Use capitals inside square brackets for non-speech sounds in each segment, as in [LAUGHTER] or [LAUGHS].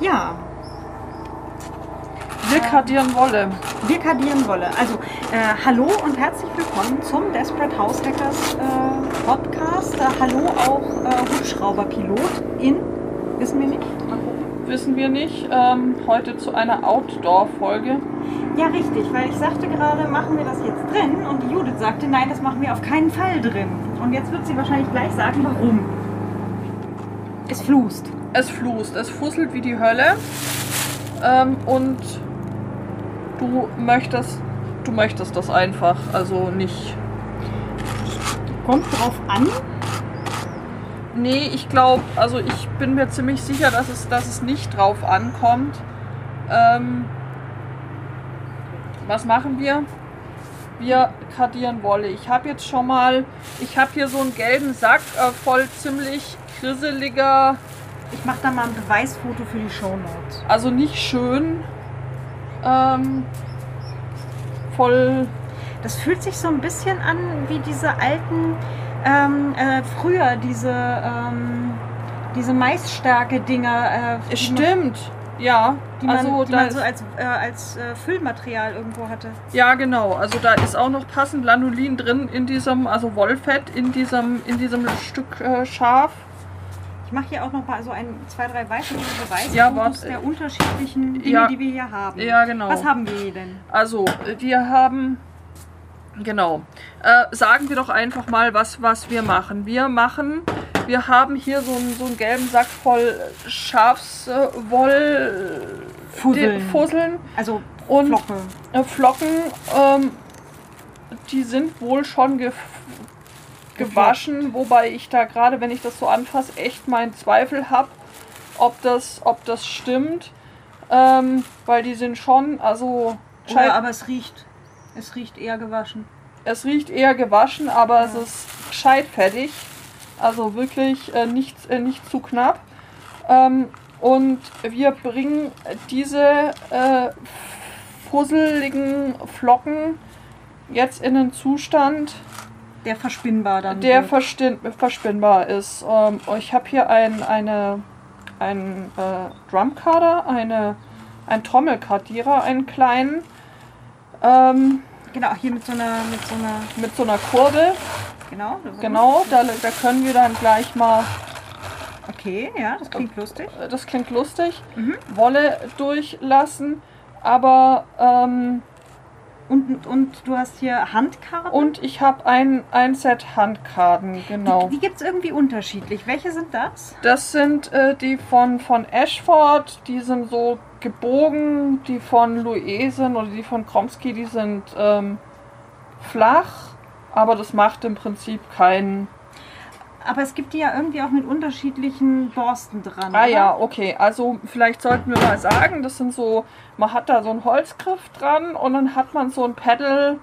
Ja, Wir kardieren Wolle. wir kardieren Wolle. Also, äh, hallo und herzlich willkommen zum Desperate House Hackers äh, Podcast. Äh, hallo auch äh, Hubschrauberpilot in, wissen wir nicht. Wissen wir nicht. Ähm, heute zu einer Outdoor-Folge. Ja, richtig, weil ich sagte gerade, machen wir das jetzt drin und die Judith sagte, nein, das machen wir auf keinen Fall drin. Und jetzt wird sie wahrscheinlich gleich sagen, warum. Es flust. Es flust, es fusselt wie die Hölle. Ähm, und du möchtest, du möchtest das einfach. Also nicht. Kommt drauf an. Nee, ich glaube, also ich bin mir ziemlich sicher, dass es, dass es nicht drauf ankommt. Ähm, was machen wir? Wir kardieren Wolle. Ich habe jetzt schon mal, ich habe hier so einen gelben Sack äh, voll ziemlich grisseliger, Ich mache da mal ein Beweisfoto für die Shownotes. also nicht schön, ähm, voll, Das fühlt sich so ein bisschen an wie diese alten, ähm, äh, früher diese, ähm, diese Maisstärke-Dinger. Äh, stimmt, ja, Die man, also die man so als, äh, als äh, Füllmaterial irgendwo hatte. ja genau, also da ist auch noch passend Lanolin drin in diesem, also Wollfett in diesem, in diesem Stück äh, Schaf. Ich mache hier auch noch mal so ein, zwei, drei weitere Beweisfotos Ja, der unterschiedlichen Dinge, Ja. die wir hier haben. Ja, genau. Was haben wir hier denn? Also, wir haben. Genau. Äh, sagen wir doch einfach mal, was, was wir machen. Wir machen. Wir haben hier so einen, so einen gelben Sack voll Schafswoll. Fusseln. Fusseln Also und Flocke. äh, Flocken. Ähm, die sind wohl schon gewaschen, wobei ich da gerade, wenn ich das so anfasse, echt meinen Zweifel habe, ob das, ob das stimmt. Ähm, weil die sind schon, also Ja, aber es riecht. Es riecht eher gewaschen. Es riecht eher gewaschen, aber es ist gescheit fertig. Also wirklich äh, nicht, äh, nicht zu knapp. Ähm, und wir bringen diese äh, fusseligen Flocken jetzt in einen Zustand, Der verspinnbar dann. der wird. verstin- verspinnbar ist. Ähm, ich habe hier ein, eine, einen äh, Drumcarder, eine, einen Trommelkardierer, einen kleinen. Ähm, Genau, hier mit so einer, mit so einer, mit so einer Kurbel. genau. da- Genau, da, da können wir dann gleich mal, Okay, ja, das klingt lustig. äh, das klingt lustig, Mhm. Wolle durchlassen. Aber, ähm, Und, und du hast hier Handkarten. und ich habe ein, ein Set Handkarten, genau. Die, die gibt es irgendwie unterschiedlich. Welche sind das? Das sind äh, die von, von Ashford, die sind so gebogen, die von Luesen oder die von Kromsky, die sind ähm, flach, aber das macht im Prinzip keinen. Aber es gibt die ja irgendwie auch mit unterschiedlichen Borsten dran. Ah oder? ja, okay. Also vielleicht sollten wir mal sagen, das sind so, man hat da so einen Holzgriff dran und dann hat man so ein Pedal,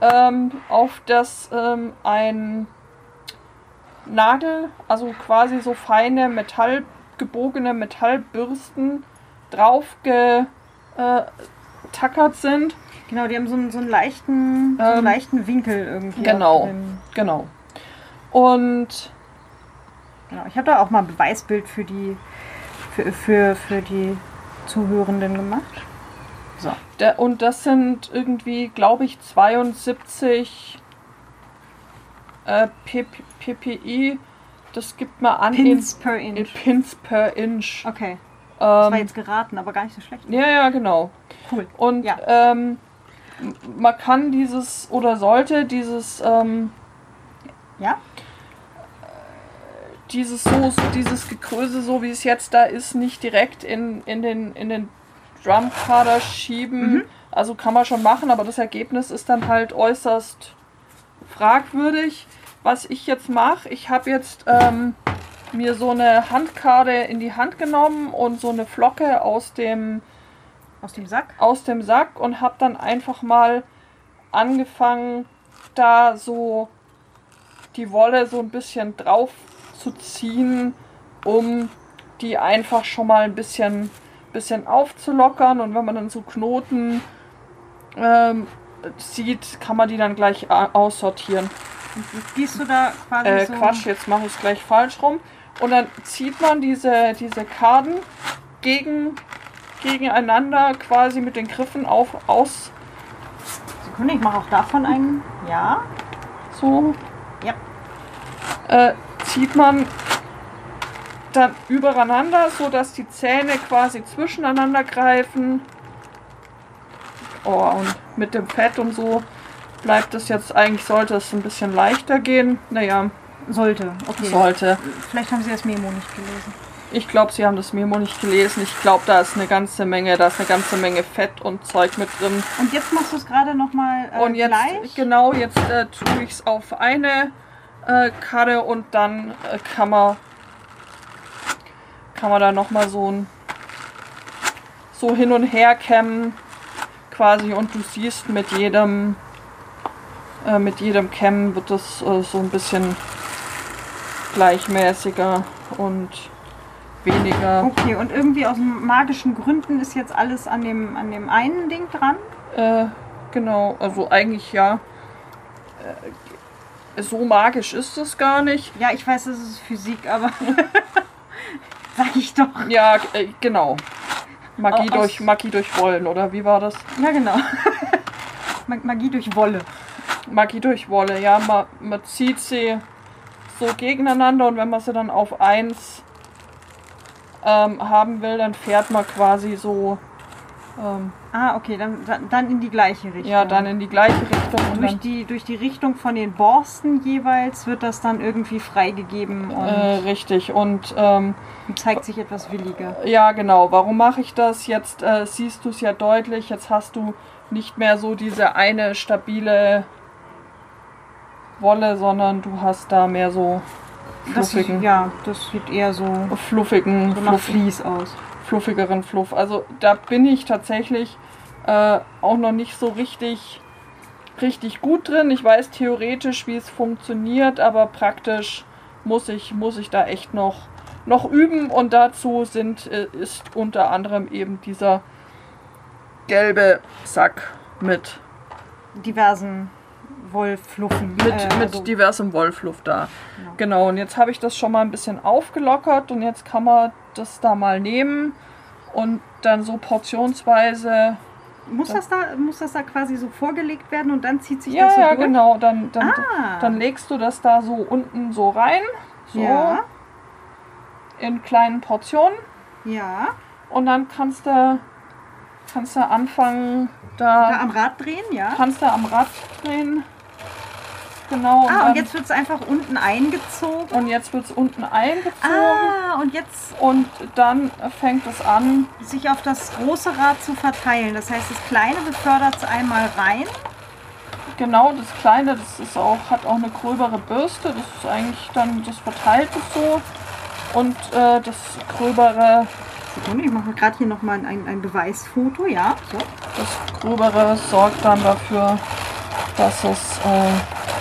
ähm, auf das ähm, ein Nagel, also quasi so feine Metall, gebogene Metallbürsten drauf getackert sind. Genau, die haben so einen, so einen, leichten, so einen Ähm, leichten Winkel irgendwie. genau. Genau. Und genau. Ich habe da auch mal ein Beweisbild für die, für, für, für die Zuhörenden gemacht. So. Der, und das sind irgendwie, glaube ich, 72 äh, PPI. Das gibt man an Pins per in, in Inch. Pins per Inch. Okay. Das war Ähm, jetzt geraten, aber gar nicht so schlecht. ja, ja, genau. Cool. Und Ja. ähm, man kann dieses oder sollte dieses ähm, Ja? Dieses so, so dieses Gekröse, so wie es jetzt da ist, nicht direkt in, in den, in den Drumkader schieben. Mhm. Also kann man schon machen, aber das Ergebnis ist dann halt äußerst fragwürdig. Was ich jetzt mache, ich habe jetzt ähm, mir so eine Handkarte in die Hand genommen und so eine Flocke aus dem, Aus dem Sack? aus dem Sack und habe dann einfach mal angefangen, da so die Wolle so ein bisschen drauf zu ziehen, um die einfach schon mal ein bisschen, bisschen aufzulockern. Und wenn man dann so Knoten ähm, sieht, kann man die dann gleich aussortieren. Gehst du da quasi Äh, so... Quatsch, jetzt mache ich es gleich falsch rum. Und dann zieht man diese, diese Karten gegen, gegeneinander quasi mit den Griffen auf, aus, Sekunde, ich mache auch davon einen. Ja. so. Äh, zieht man dann übereinander, so dass die Zähne quasi zwischeneinander greifen. Oh, und mit dem Fett und so bleibt es jetzt eigentlich, sollte es ein bisschen leichter gehen. Naja, Sollte. Okay. sollte. Vielleicht haben Sie das Memo nicht gelesen. Ich glaube, Sie haben das Memo nicht gelesen. Ich glaube, da ist eine ganze Menge, da ist eine ganze Menge Fett und Zeug mit drin. Und jetzt machst du es gerade nochmal äh, und jetzt, gleich. genau, jetzt äh, tue ich es auf eine äh, Karre und dann äh, kann man kann man da nochmal so ein so hin und her kämmen quasi und du siehst mit jedem äh, mit jedem Kämmen wird es äh, so ein bisschen gleichmäßiger und weniger Okay, und irgendwie aus magischen Gründen ist jetzt alles an dem, an dem einen Ding dran. Äh, genau, also eigentlich ja. So magisch ist es gar nicht. Ja, ich weiß, es ist Physik, aber [LAUGHS] sag ich doch. Ja, äh, genau. Magie Au- aus- durch Magie durch Wollen, oder wie war das? Ja, genau. [LAUGHS] Mag- Magie durch Wolle. Magie durch Wolle, ja, man, man zieht sie so gegeneinander und wenn man sie dann auf eins ähm, haben will, dann fährt man quasi so ähm, Ah, okay, dann, dann- in die gleiche Richtung. ja dann in die gleiche Richtung und durch die, durch die Richtung von den Borsten jeweils wird das dann irgendwie freigegeben und äh, richtig und ähm, zeigt sich etwas williger. Ja, genau. Warum mache ich das? Jetzt äh, siehst du es ja deutlich. Jetzt hast du nicht mehr so diese eine stabile Wolle, sondern du hast da mehr so Das sieht, fluffigen, ja, das sieht eher so, fluffigen, so nach fluff, Vlies aus. Fluffigeren Fluff. Also da bin ich tatsächlich äh, auch noch nicht so richtig, richtig gut drin. Ich weiß theoretisch, wie es funktioniert, aber praktisch muss ich, muss ich da echt noch, noch üben. Und dazu sind, äh, ist unter anderem eben dieser gelbe Sack mit, Diversen Wollfluffen. mit, äh, mit also- diversem Wollfluff da. Genau. Genau, und jetzt habe ich das schon mal ein bisschen aufgelockert und jetzt kann man das da mal nehmen und dann so portionsweise. Muss das, da, muss das da quasi so vorgelegt werden und dann zieht sich Ja, das so ja, durch? genau. Dann, dann, Ah, dann legst du das da so unten so rein, so ja, in kleinen Portionen ja. und dann kannst du, kannst du anfangen, Da da, am Rad drehen, ja. kannst du am Rad drehen. Genau. Ah, dann- und jetzt wird es einfach unten eingezogen. und jetzt wird es unten eingezogen Ah, und jetzt und dann fängt es an, sich auf das große Rad zu verteilen. Das heißt, das kleine befördert es einmal rein. Genau, das kleine, das ist auch, hat auch eine gröbere Bürste. Das ist eigentlich dann, das verteilt es so. Und äh, das gröbere, ich mache gerade hier nochmal ein, ein Beweisfoto, ja. So. das gröbere sorgt dann dafür, dass es äh,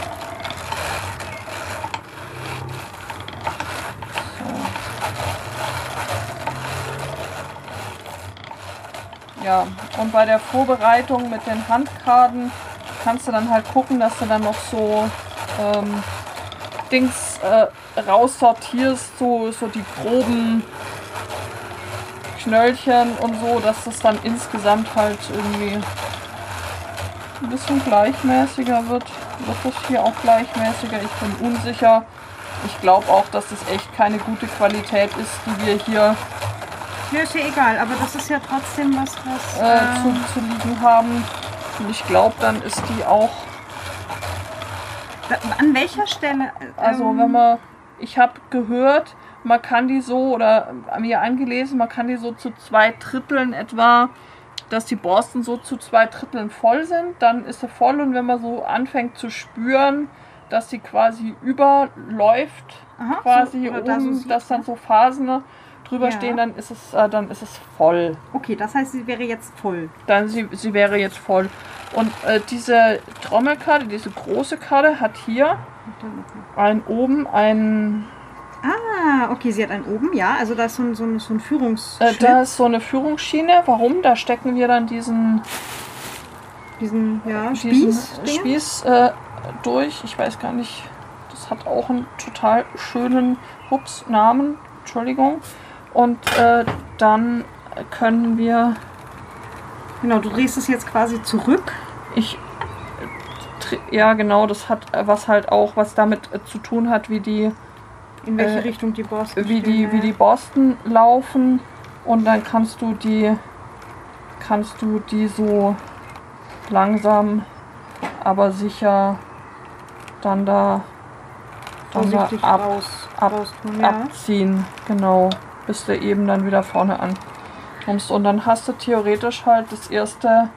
Ja, und bei der Vorbereitung mit den Handkarten kannst du dann halt gucken, dass du dann noch so ähm, Dings äh, raussortierst, so, so die groben Knöllchen und so, dass das dann insgesamt halt irgendwie ein bisschen gleichmäßiger wird. Wird das hier auch gleichmäßiger? Ich bin unsicher. Ich glaube auch, dass das echt keine gute Qualität ist, die wir hier Ja, ist ja egal, aber das ist ja trotzdem was, was. äh, äh, zu, zu liegen haben. Und ich glaube, dann ist die auch an welcher Stelle? äh, Also ähm, wenn man, ich habe gehört, man kann die so oder mir angelesen, man kann die so zu zwei Dritteln etwa, dass die Borsten so zu zwei Dritteln voll sind, dann ist sie voll und wenn man so anfängt zu spüren, dass sie quasi überläuft, aha, quasi so, oben, sieht dass dann so Phasen drüber Ja. stehen, dann ist es, äh, dann ist es voll. Okay, das heißt, sie wäre jetzt voll. Dann sie, sie wäre jetzt voll. Und äh, diese Trommelkarte, diese große Karte hat hier ein oben ein Ah, okay, sie hat einen oben, ja. Also da ist so ein, so ein, so ein Äh, Führungsschlitz, da ist so eine Führungsschiene. Warum? Da stecken wir dann diesen, diesen ja, diesen Spieß. Spieß. Spieß äh, durch. Ich weiß gar nicht. Das hat auch einen total schönen Hups Namen. Entschuldigung. Und äh, dann können wir. Genau, du drehst es jetzt quasi zurück. Ich. Ja, genau, das hat was halt auch, was damit äh, zu tun hat, wie die, In welche Äh, Richtung die Borsten wie die, stehen, wie ja. die Borsten laufen. Und dann kannst du die, kannst du die so langsam, aber sicher dann da, dann da vorsichtig ab, raus, ab- raus ja. abziehen, genau, bis du eben dann wieder vorne ankommst. Und dann hast du theoretisch halt das erste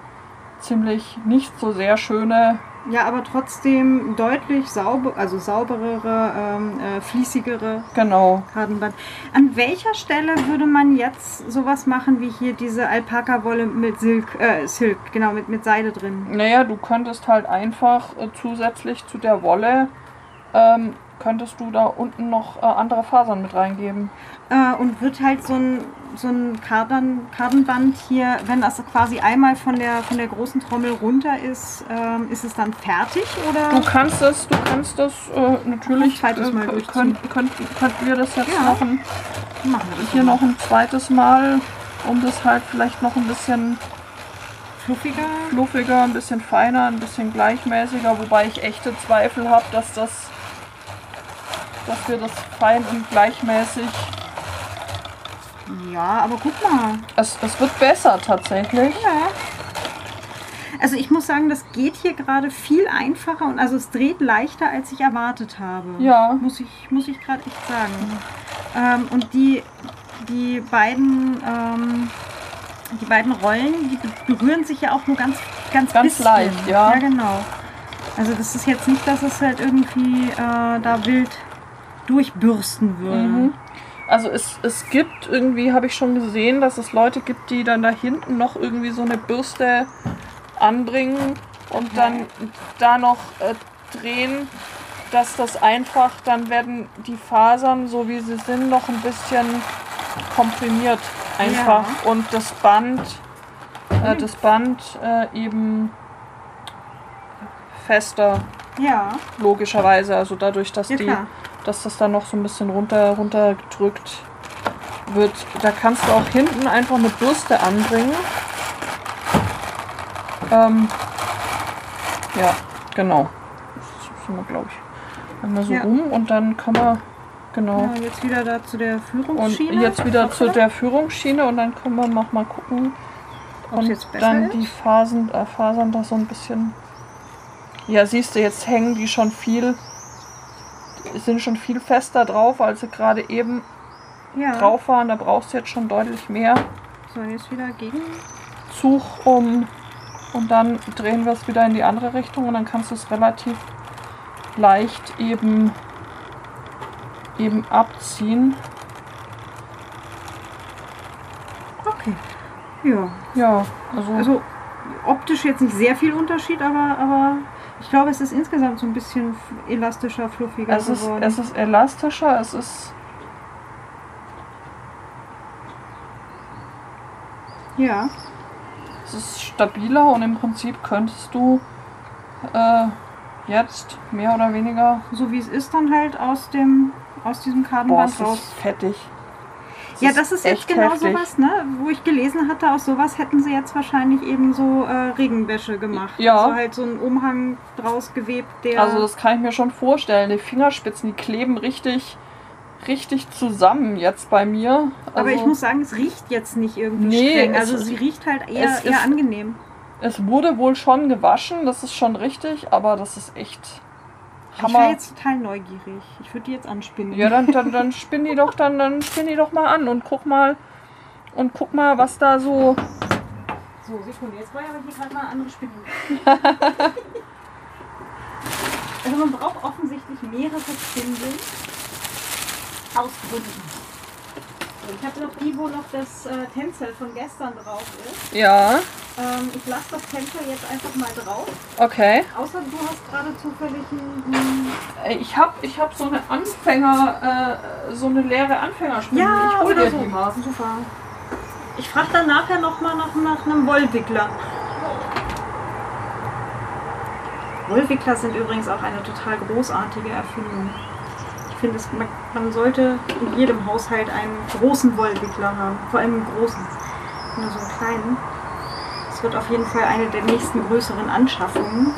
ziemlich nicht so sehr schöne, Ja, aber trotzdem deutlich sauber, also sauberere, ähm, äh, fließigere genau. Kartenband. An welcher Stelle würde man jetzt sowas machen wie hier diese Alpaka-Wolle mit Silk, äh, Silk, genau, mit, mit Seide drin? Naja, du könntest halt einfach äh, zusätzlich zu der Wolle, ähm, könntest du da unten noch äh, andere Fasern mit reingeben. Äh, und wird halt so ein, so ein Karten, Kartenband hier, wenn das quasi einmal von der, von der großen Trommel runter ist, ähm, ist es dann fertig oder? Du kannst es, du kannst es äh, natürlich, Ein zweites Mal äh, könnt, könnt, könnten wir das jetzt Ja. wir das Hier noch ein zweites Mal, um das halt vielleicht noch ein bisschen fluffiger. fluffiger, ein bisschen feiner, ein bisschen gleichmäßiger, wobei ich echte Zweifel habe, dass das dass wir das fein und gleichmäßig. Ja, aber guck mal. Es, es wird besser tatsächlich. Ja. Also ich muss sagen, das geht hier gerade viel einfacher und also es dreht leichter, als ich erwartet habe. Ja. Muss ich, muss ich gerade echt sagen. Ähm, und die, die beiden, ähm, die beiden Rollen, die be- berühren sich ja auch nur ganz, ganz, Ganz bisschen. leicht, ja. Ja, genau. Also das ist jetzt nicht, dass es halt irgendwie äh, da wild durchbürsten würde. Mhm. Also es, es gibt irgendwie, habe ich schon gesehen, dass es Leute gibt, die dann da hinten noch irgendwie so eine Bürste anbringen und dann da noch äh, drehen, dass das einfach, dann werden die Fasern, so wie sie sind, noch ein bisschen komprimiert einfach und das Band, äh, das Band äh, eben fester, Ja, logischerweise. Also dadurch, dass ja die klar. Dass das dann noch so ein bisschen runter, runter gedrückt wird. Da kannst du auch hinten einfach eine Bürste anbringen. Ähm, ja, genau. Das sind wir, glaube ich, einmal so Ja. rum und dann kann man, genau. Ja, jetzt wieder da zu der Und Führungsschiene. jetzt wieder zu der Führungsschiene und dann können wir noch mal gucken. Ob's Und jetzt besser dann ist? die Fasern, äh, Fasern da so ein bisschen. Ja, siehst du, jetzt hängen die schon viel, sind schon viel fester drauf, als sie gerade eben ja. drauf waren. Da brauchst du jetzt schon deutlich mehr So, jetzt wieder gegen. Zug um und dann drehen wir es wieder in die andere Richtung und dann kannst du es relativ leicht eben eben abziehen. Okay. Ja. Ja, also, Also optisch jetzt nicht sehr viel Unterschied, aber, aber ich glaube, es ist insgesamt so ein bisschen elastischer, fluffiger es ist geworden. es ist elastischer, es ist ja. es ist stabiler und im Prinzip könntest du äh, jetzt mehr oder weniger So wie es ist, dann halt aus dem aus diesem boah, Kartenband es raus. ist fettig. Es Ja, das ist jetzt echt genau heftig. sowas, ne? Wo ich gelesen hatte, aus sowas hätten sie jetzt wahrscheinlich eben so äh, Regenwäsche gemacht. Ja. Also halt so einen Umhang draus gewebt, der. Also das kann ich mir schon vorstellen. Die Fingerspitzen, die kleben richtig, richtig zusammen jetzt bei mir. Also, aber ich muss sagen, es riecht jetzt nicht irgendwie Nee, streng. Also ist- sie riecht halt es eher, ist- eher angenehm. es wurde wohl schon gewaschen, das ist schon richtig, aber das ist echt Ich war Hammer. jetzt total neugierig. Ich würde die jetzt anspinnen. Ja, dann, dann, dann spinn die doch dann, dann spinn die doch mal an und guck mal und guck mal, was da so. So, Sekunde, jetzt war ja aber hier gerade mal eine andere Spinne. [LAUGHS] also man braucht offensichtlich mehrere Spindeln aus Gründen. Ich habe noch die, wo noch das äh, Tänzel von gestern drauf ist. Ja, Ähm, ich lasse das Tänzel jetzt einfach mal drauf. okay. Außer du hast gerade zufällig ein... ein Ey, Ich hab, ich hab so eine Anfänger, äh, so eine leere Anfängerspinne. ja, ich hol oder dir so. die mal. Super. Ich frage dann nachher nochmal nach, nach einem Wollwickler. Wollwickler sind übrigens auch eine total großartige Erfindung. Ich finde, man, man sollte in jedem Haushalt einen großen Wollwickler haben. Vor allem einen großen. nur so einen kleinen. Es wird auf jeden Fall eine der nächsten größeren Anschaffungen,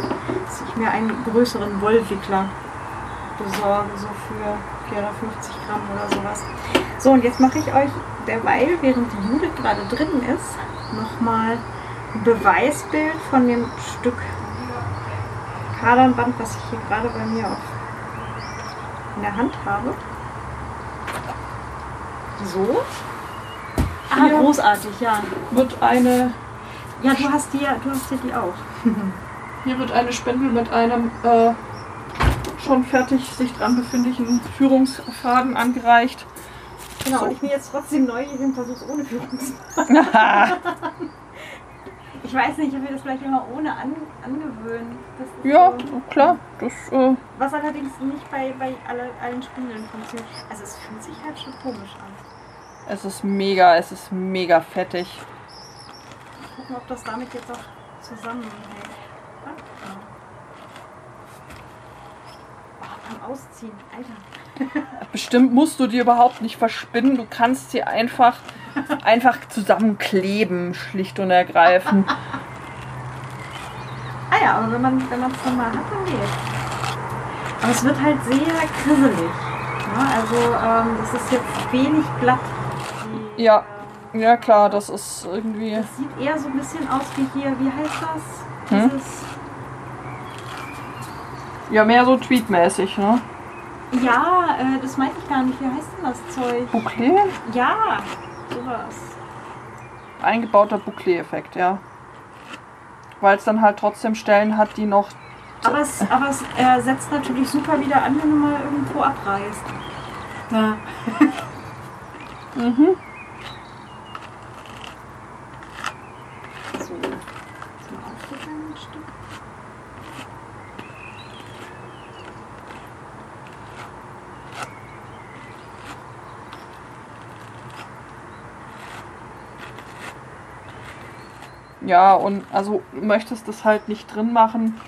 dass ich mir einen größeren Wollwickler besorge, so für 450 Gramm oder sowas. So, und jetzt mache ich euch derweil, während die Judith gerade drin ist, nochmal ein Beweisbild von dem Stück Kadernband, was ich hier gerade bei mir auf, in der Hand habe. So. Ah, Hier. großartig, ja. Wird eine, Ja, du hast die, ja- du hast hier die auch. [LAUGHS] hier wird eine Spindel mit einem äh, schon fertig sich dran befindlichen Führungsfaden angereicht. Genau, So. und ich bin jetzt trotzdem neugierig und versuche es ohne Führung zu [LAUGHS] [LAUGHS] Ich weiß nicht, ob wir das vielleicht immer ohne an, ist ja, so- klar. Das, äh, Was allerdings nicht bei, bei alle, allen Spindeln funktioniert. Also es fühlt sich halt schon komisch an. es ist mega, es ist mega fettig. Gucken, ob das damit jetzt auch zusammenhängt. Ah. Oh, beim Ausziehen, Alter. [LAUGHS] Bestimmt musst du die überhaupt nicht verspinnen. Du kannst sie einfach, einfach zusammenkleben, schlicht und ergreifend. Ah ja, aber wenn man es wenn man's dann mal hat, dann geht Aber es wird halt sehr krisselig. Ja, also ähm, das ist jetzt wenig glatt. Die, Ja. Ja klar, das ist irgendwie. Das sieht eher so ein bisschen aus wie hier, wie heißt das? Hm? Dieses, Ja, mehr so tweetmäßig, ne? ja, äh, das meinte ich gar nicht. Wie heißt denn das Zeug? Bouclé? Ja, sowas. Eingebauter Bouclé-Effekt, ja. Weil es dann halt trotzdem Stellen hat, die noch. Aber es, aber es äh, setzt natürlich super wieder an, wenn du mal irgendwo abreißt. Ja. Mhm. So. Jetzt mal aufgegangen ein Stück. Ja, und also möchtest das halt nicht drin machen,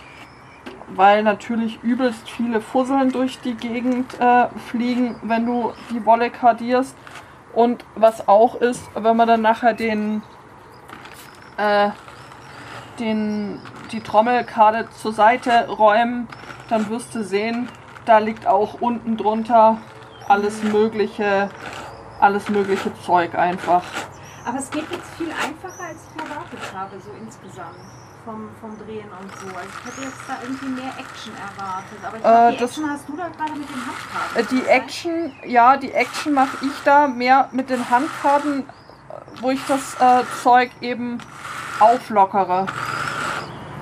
weil natürlich übelst viele Fusseln durch die Gegend äh, fliegen, wenn du die Wolle kardierst. Und was auch ist, wenn man dann nachher den, äh, den, die Trommelkarte zur Seite räumen, dann wirst du sehen, da liegt auch unten drunter alles mögliche, alles mögliche Zeug einfach. Aber es geht jetzt viel einfacher, als ich erwartet habe, so insgesamt. Vom, vom Drehen und so. Also ich hätte jetzt da irgendwie mehr Action erwartet. Aber ich glaub, Äh, die Action hast du da gerade mit den Handkarten. Äh, Die Action, ja, die Action mache ich da mehr mit den Handkarten, äh, wo ich das äh, Zeug eben auflockere.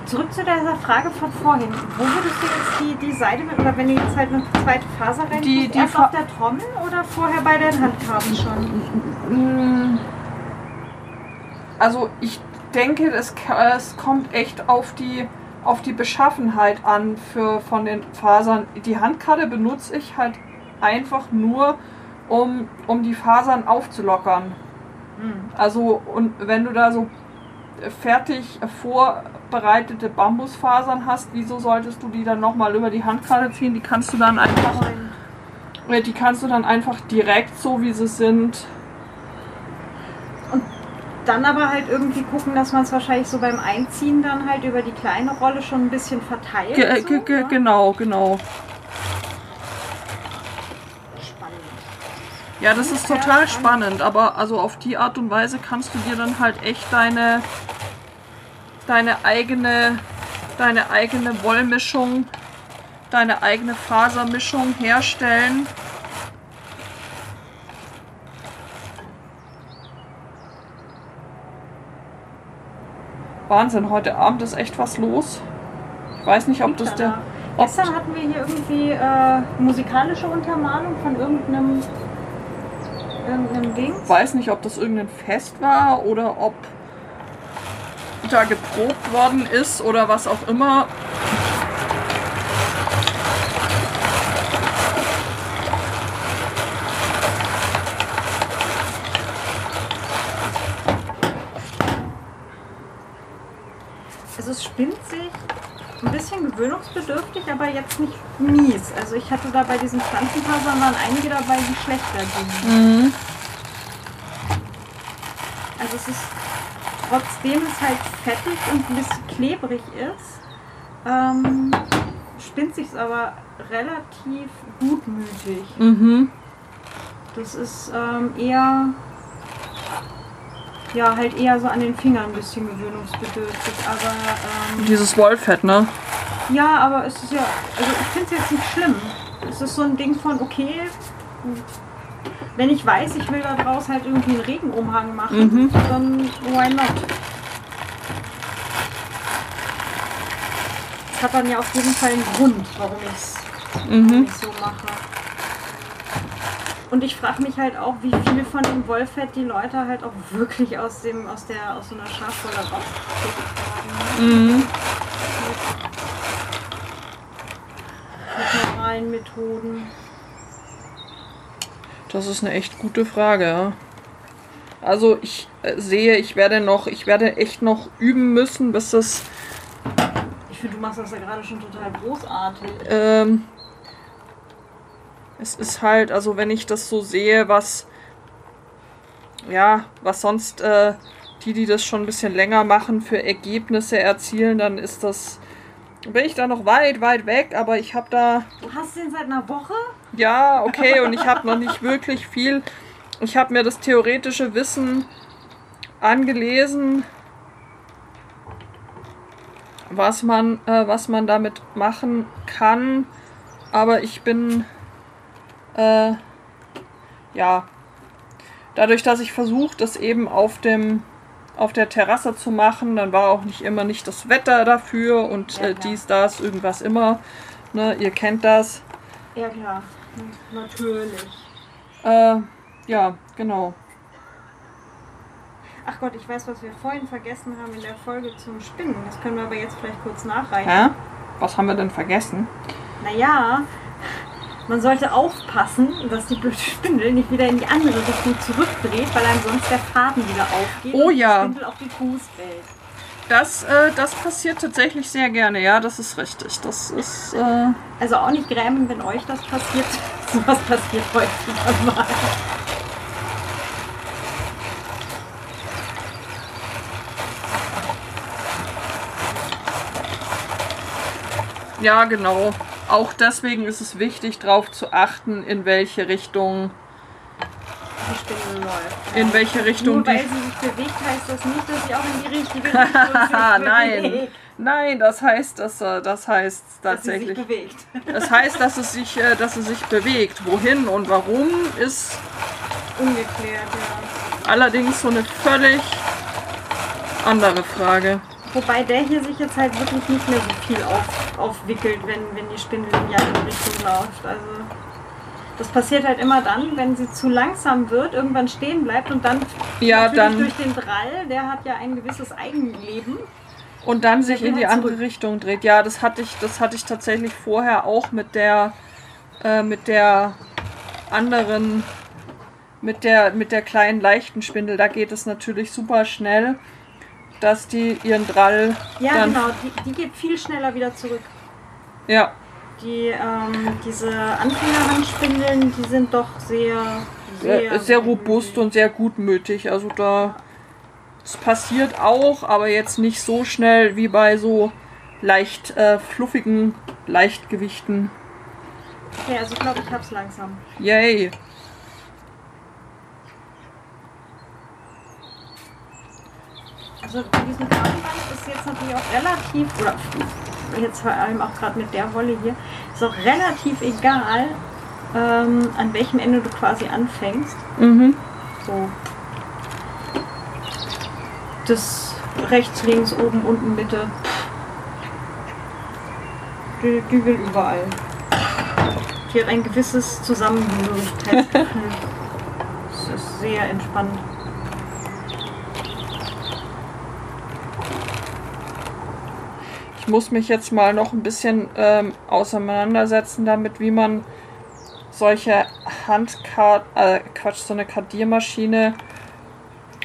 Zurück zu dieser Frage von vorhin. Wo würdest du jetzt die, die Seite mit, oder wenn du jetzt halt eine zweite Faser rein Die- die erst Fa- auf der Trommel oder vorher bei den Handkarten schon? Also ich denke, es, es kommt echt auf die, auf die Beschaffenheit an für, von den Fasern. Die Handkarte benutze ich halt einfach nur, um, um die Fasern aufzulockern. Hm. Also, und wenn du da so fertig vorbereitete Bambusfasern hast, wieso solltest du die dann nochmal über die Handkarte ziehen? Die kannst du dann einfach, äh, die kannst du dann einfach direkt so wie sie sind. Dann aber halt irgendwie gucken, dass man es wahrscheinlich so beim Einziehen dann halt über die kleine Rolle schon ein bisschen verteilt. Ge so, ge ne? genau, genau. Spannend. Ja, das ist total spannend, aber also auf die Art und Weise kannst du dir dann halt echt deine deine eigene deine eigene Wollmischung, deine eigene Fasermischung herstellen. Wahnsinn, heute Abend ist echt was los. Ich weiß nicht, ob das der. Ob, Gestern hatten wir hier irgendwie äh, musikalische Untermalung von irgendeinem, irgendeinem Ding. weiß nicht, ob das irgendein Fest war oder ob da geprobt worden ist oder was auch immer. Es sich ein bisschen gewöhnungsbedürftig, aber jetzt nicht mies. Also ich hatte da bei diesen Pflanzenfasern waren einige dabei, die schlechter gingen. Mhm. Also es ist, trotzdem es halt fettig und ein bisschen klebrig ist, ähm, spinnt sich aber relativ gutmütig. Mhm. Das ist ähm, eher, ja, halt eher so an den Fingern ein bisschen gewöhnungsbedürftig. Aber ähm, Dieses Wollfett, ne? ja, aber es ist ja, also ich finde es jetzt nicht schlimm. Es ist so ein Ding von, okay, wenn ich weiß, ich will daraus halt irgendwie einen Regenumhang machen, Mhm. dann why not? Es hat dann ja auf jeden Fall einen Grund, warum ich es Mhm. so mache. Und ich frage mich halt auch, wie viel von dem Wollfett die Leute halt auch wirklich aus dem, aus der, aus so einer Schafwolle rausgekriegt haben. Mhm. Mit normalen Methoden. Das ist eine echt gute Frage, ja. Also ich äh, sehe, ich werde noch, ich werde echt noch üben müssen, bis das Ich finde, du machst das ja gerade schon total großartig. ähm, es ist halt, also wenn ich das so sehe, was ja, was sonst äh, die, die das schon ein bisschen länger machen, für Ergebnisse erzielen, dann ist das bin ich da noch weit, weit weg, aber ich habe da Du hast den seit einer Woche? Ja, okay, und ich habe noch nicht wirklich viel. Ich habe mir das theoretische Wissen angelesen, was man, äh, was man damit machen kann. Aber ich bin, äh, ja, dadurch, dass ich versuche, das eben auf dem auf der Terrasse zu machen, dann war auch nicht immer nicht das Wetter dafür und Ja, äh, dies, das, irgendwas immer. Ne, ihr kennt das. Ja, klar. Natürlich. Äh, ja, genau. Ach Gott, ich weiß, was wir vorhin vergessen haben in der Folge zum Spinnen. Das können wir aber jetzt vielleicht kurz nachreichen. Hä? Was haben wir denn vergessen? Naja, man sollte aufpassen, dass die blöde Spindel nicht wieder in die andere Richtung zurückdreht, weil einem sonst der Faden wieder aufgeht Oh und ja. die Spindel auf die Fuß fällt. Das, äh, das passiert tatsächlich sehr gerne, ja, das ist richtig. Das ist, äh, Also auch nicht grämen, wenn euch das passiert. [LAUGHS] Sowas passiert häufiger mal. ja, genau. Auch deswegen ist es wichtig, darauf zu achten, in welche Richtung, Die Spindel läuft. in welche Richtung Nur weil sie sich bewegt, heißt das nicht, dass sie auch in die richtige [LAUGHS] Richtung sich Nein, nein, das heißt, dass, äh, das heißt Dass sie sich tatsächlich. bewegt. Das heißt, dass es sich, äh, dass es sich bewegt. Wohin und warum ist Ungeklärt, ja. allerdings so eine völlig andere Frage. Wobei der hier sich jetzt halt wirklich nicht mehr so viel auf, aufwickelt, wenn, wenn die Spindel in die andere Richtung läuft. Also das passiert halt immer dann, wenn sie zu langsam wird, irgendwann stehen bleibt und dann Ja, dann durch den Drall, der hat ja ein gewisses Eigenleben. und dann sich in die andere zurück. Richtung dreht. Ja, das hatte ich, das hatte ich tatsächlich vorher auch mit der, äh, mit der anderen, mit der, mit der kleinen leichten Spindel. Da geht es natürlich super schnell, dass die ihren Drall Ja, genau, die, die geht viel schneller wieder zurück. ja, Die, ähm, diese Anfängerhandspindeln, die sind doch sehr, sehr, sehr robust und sehr gutmütig. Also da, es passiert auch, aber jetzt nicht so schnell wie bei so leicht äh, fluffigen Leichtgewichten. Okay, also ich glaube, ich hab's langsam. Yay. Also bei diesem Armband ist jetzt natürlich auch relativ, oder jetzt vor allem auch gerade mit der Wolle hier, ist auch relativ egal, ähm, an welchem Ende du quasi anfängst. Mhm. So. Das rechts, links, oben, unten, Mitte. Die, die will überall. Die hat ein gewisses Zusammengehörigkeitsgefühl. Es [LAUGHS] ist sehr entspannt. Muss mich jetzt mal noch ein bisschen ähm, auseinandersetzen damit, wie man solche Handkarten, äh, Quatsch, so eine Kardiermaschine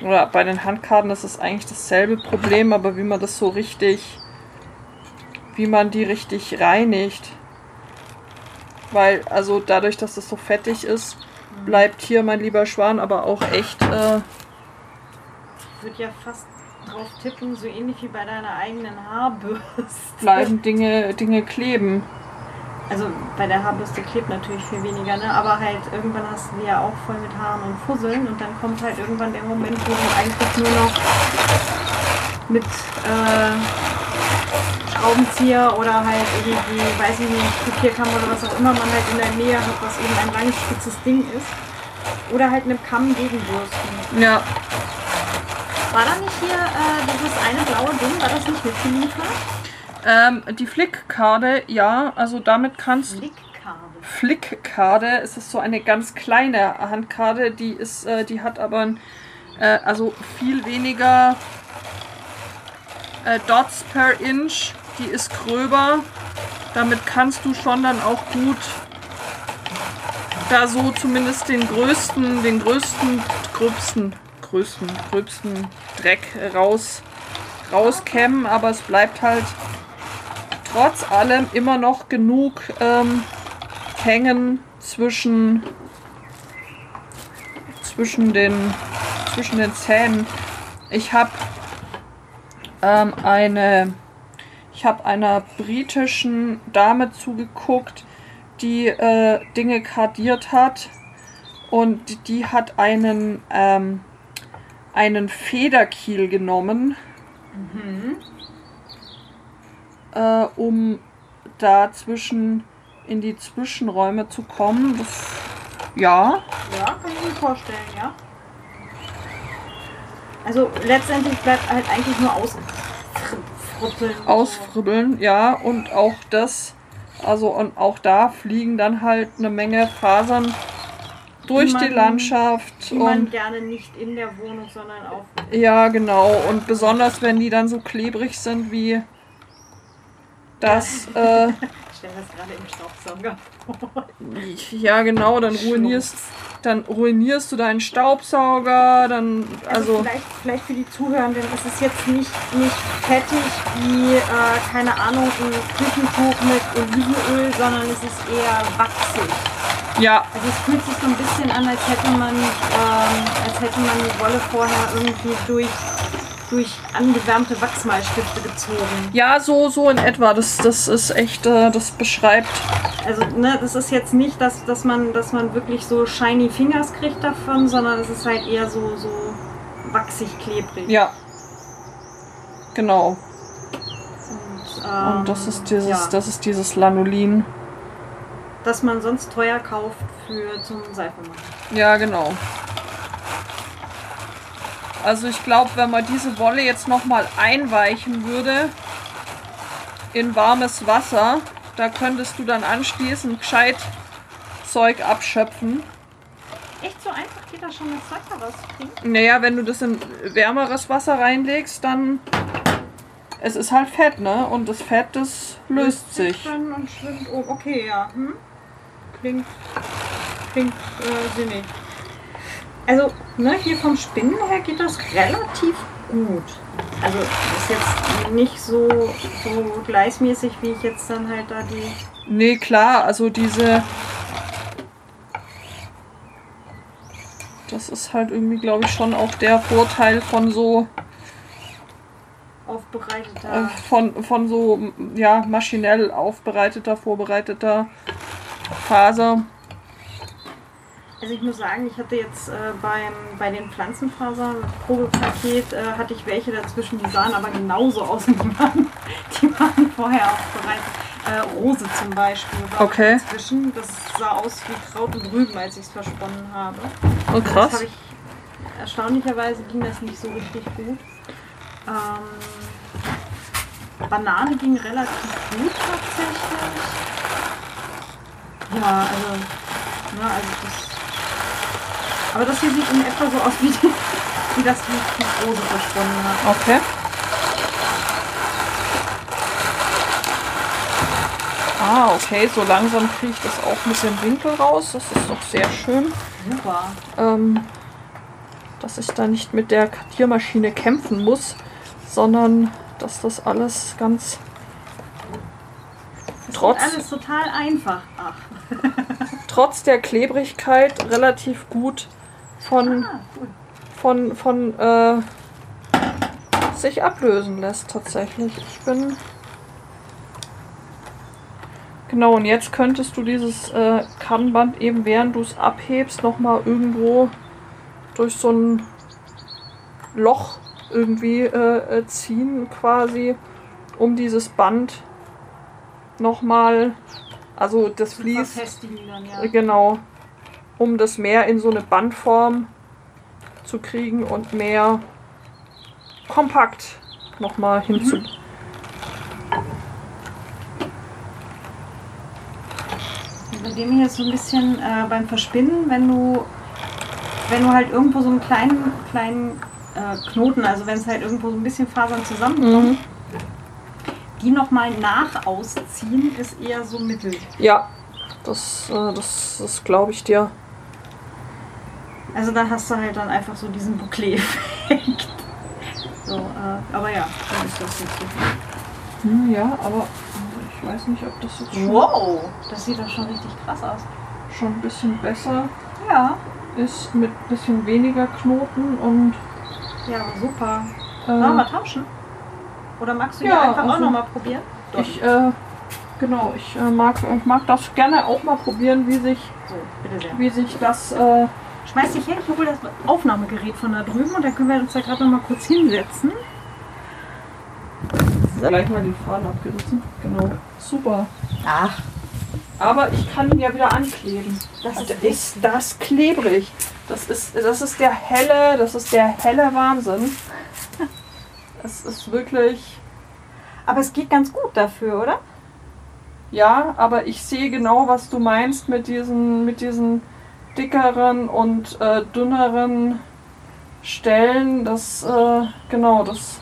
oder bei den Handkarten ist es eigentlich dasselbe Problem, aber wie man das so richtig, wie man die richtig reinigt. Weil, also dadurch, dass das so fettig ist, bleibt hier mein lieber Schwan aber auch echt, äh, würde ja fast drauf tippen, so ähnlich wie bei deiner eigenen Haarbürste. Bleiben Dinge, Dinge kleben. Also bei der Haarbürste klebt natürlich viel weniger, ne? aber halt irgendwann hast du die ja auch voll mit Haaren und Fusseln und dann kommt halt irgendwann der Moment, wo du eigentlich nur noch mit äh, Schraubenzieher oder halt irgendwie, weiß ich nicht, Papierkamm oder was auch immer man halt in der Nähe hat, was eben ein langes, spitzes Ding ist. Oder halt mit Kamm gegenbürsten. Ja, War da nicht hier äh, dieses eine blaue Ding, war das nicht mitgeliefert? ähm, die Flickkarte, ja, also damit kannst Flickkabel. Flickkarte, es ist so eine ganz kleine Handkarte, die ist, äh, die hat aber ein, äh, also viel weniger äh, Dots per Inch, die ist gröber. Damit kannst du schon dann auch gut da so zumindest den größten, den größten, gröbsten, größten, gröbsten Dreck raus, rauskämmen, aber es bleibt halt trotz allem immer noch genug ähm, hängen zwischen zwischen den zwischen den Zähnen. Ich habe ähm, eine ich habe einer britischen Dame zugeguckt, die äh, Dinge kardiert hat und die- hat einen ähm, einen Federkiel genommen äh, um da zwischen in die Zwischenräume zu kommen. Das, ja, Ja, kann ich mir vorstellen, ja. Also letztendlich bleibt halt eigentlich nur ausfrutteln. ausfribbeln, ja, und auch das, also und auch da fliegen dann halt eine Menge Fasern durch Die die man- Landschaft Die man und gerne nicht in der Wohnung, sondern auf. ja, genau, und besonders wenn die dann so klebrig sind wie das, äh, [LAUGHS] Ich stelle das gerade im Staubsauger vor. ja genau, dann ruinierst, dann ruinierst du deinen Staubsauger, dann, Also, also vielleicht, vielleicht für die Zuhörenden ist es jetzt nicht, nicht fettig wie, äh, keine Ahnung, ein Küchentuch mit Olivenöl, sondern es ist eher wachsig. ja, Also es fühlt sich so ein bisschen an, als hätte man, ähm, als hätte man die Wolle vorher irgendwie durch, durch angewärmte Wachsmalstifte gezogen. Ja, so, so in etwa. Das, das ist echt, äh, das beschreibt. Also ne, das ist jetzt nicht, dass, dass, man, dass man wirklich so shiny Fingers kriegt davon, sondern es ist halt eher so, so wachsig klebrig. Ja. Genau. Und, ähm, Und das ist dieses, ja, das ist dieses Lanolin. das man sonst teuer kauft für zum Seife machen. Ja, genau. Also ich glaube, wenn man diese Wolle jetzt nochmal einweichen würde in warmes Wasser, da könntest du dann anschließend gescheit Zeug abschöpfen. Echt so einfach geht das schon, das Zeug da rauszukriegen? Naja, wenn du das in wärmeres Wasser reinlegst, dann. Es ist halt Fett, ne? Und das Fett, das löst sich. Dann und schwimmt um. Okay, ja. Hm? Klingt, klingt äh, sinnig. Also, ne, hier vom Spinnen her geht das relativ gut. Also, ist jetzt nicht so, so gleichmäßig, wie ich jetzt dann halt da die. Nee, klar, also diese. Das ist halt irgendwie, glaube ich, schon auch der Vorteil von so. aufbereiteter. Äh, von, von so, ja, maschinell aufbereiteter, vorbereiteter Faser. Also ich muss sagen, ich hatte jetzt äh, beim, bei den Pflanzenfaser-Probepaket äh, hatte ich welche dazwischen, die sahen aber genauso aus, [LAUGHS] die waren, die waren vorher aufbereitet. Äh, Rose zum Beispiel war Okay. dazwischen. Das sah aus wie Kraut und Rüben, als ich es versponnen habe. Oh, Das krass. habe ich, erstaunlicherweise ging das nicht so richtig gut. Ähm, Banane ging relativ gut tatsächlich. Ja, also, ja, also das. Aber das hier sieht in etwa so aus wie, die, wie das die, die Rose versponnen hat. Okay. Ah, okay, so langsam kriege ich das auch mit dem Winkel raus. Das ist doch sehr schön. Super. ähm, dass ich da nicht mit der Kartiermaschine kämpfen muss, sondern dass das alles ganz trotz, Alles total einfach. Ach, [LAUGHS] trotz der Klebrigkeit relativ gut von, ah, cool. von, von äh, sich ablösen lässt tatsächlich. Ich bin. Genau, und jetzt könntest du dieses äh, Kannband eben, während du es abhebst, nochmal irgendwo durch so ein Loch irgendwie äh, äh, ziehen, quasi, um dieses Band nochmal, also das Vlies, Dann, ja. genau, um das mehr in so eine Bandform zu kriegen und mehr kompakt nochmal hinzu. Bei dem hier ist so ein bisschen äh, beim Verspinnen, wenn du, wenn du halt irgendwo so einen kleinen, kleinen äh, Knoten, also wenn es halt irgendwo so ein bisschen Fasern zusammenkommen, Mhm. die nochmal nach ausziehen, ist eher so mittel. Ja, das, äh, das, das glaube ich dir. Also dann hast du halt dann einfach so diesen Bouclé-Effekt. [LAUGHS] So, äh, aber ja, dann ist das jetzt so. Hm, ja, aber ich weiß nicht, ob das jetzt schon, Wow, das sieht doch schon richtig krass aus. schon ein bisschen besser Ja, ist mit ein bisschen weniger Knoten und ja, super. äh, Sollen wir mal tauschen? Oder magst du Ja, einfach auch also- nochmal probieren? ich äh, genau, ich äh, mag, ich mag das gerne auch mal probieren, wie sich, So, bitte sehr. wie sich das äh, Schmeiß dich her, ich hole das Aufnahmegerät von da drüben und dann können wir uns da gerade noch mal kurz hinsetzen. gleich mal den Faden abgerissen. Genau. Super. Ach, Aber ich kann ihn ja wieder ankleben. das Und ist ist das klebrig. Das ist, das ist der helle, das ist der helle Wahnsinn. Es ist wirklich, Aber es geht ganz gut dafür, oder? ja, aber ich sehe genau, was du meinst mit diesen, mit diesen dickeren und äh, dünneren Stellen. Das, äh, genau, das,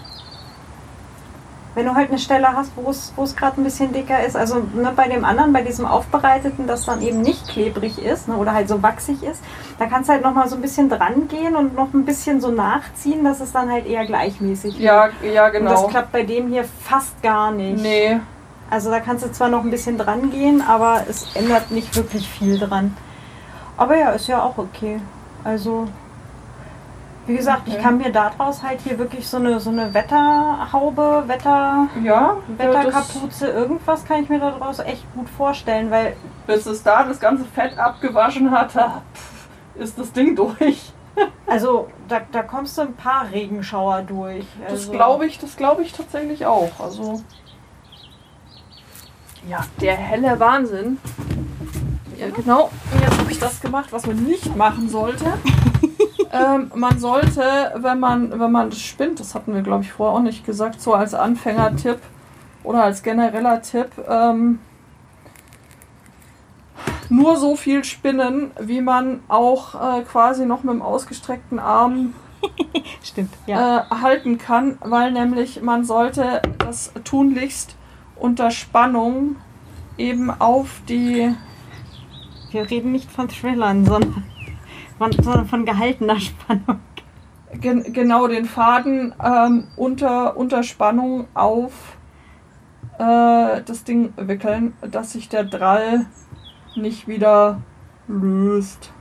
Wenn du halt eine Stelle hast, wo es gerade ein bisschen dicker ist, also ne, bei dem anderen, bei diesem aufbereiteten, das dann eben nicht klebrig ist ne, oder halt so wachsig ist, da kannst du halt noch mal so ein bisschen dran gehen und noch ein bisschen so nachziehen, dass es dann halt eher gleichmäßig wird. ja, ja, Und das genau. klappt bei dem hier fast gar nicht. Nee, Also da kannst du zwar noch ein bisschen dran gehen, aber es ändert nicht wirklich viel dran. Aber ja, ist ja auch okay. Also, wie gesagt, ich Okay. kann mir daraus halt hier wirklich so eine, so eine Wetterhaube, Wetter, ja, das, Wetterkapuze, irgendwas kann ich mir daraus echt gut vorstellen, weil bis es da das ganze Fett abgewaschen hat, [LAUGHS] ist das Ding durch. [LAUGHS] also da, da kommst du ein paar Regenschauer durch. Das Also, glaube ich, das glaube ich tatsächlich auch. Also ja, der helle Wahnsinn. Ja, genau. Und Jetzt habe ich das gemacht, was man nicht machen sollte. [LAUGHS] ähm, man sollte, wenn man, wenn man das spinnt, das hatten wir glaube ich vorher auch nicht gesagt, so als Anfängertipp oder als genereller Tipp, ähm, nur so viel spinnen, wie man auch äh, quasi noch mit dem ausgestreckten Arm [LAUGHS] Stimmt, ja. äh, halten kann, weil nämlich man sollte das tunlichst unter Spannung eben auf die Wir reden nicht von Thrillern, sondern von, sondern von gehaltener Spannung. gen genau den Faden ähm, unter, unter Spannung auf äh, das Ding wickeln, dass sich der Drall nicht wieder löst.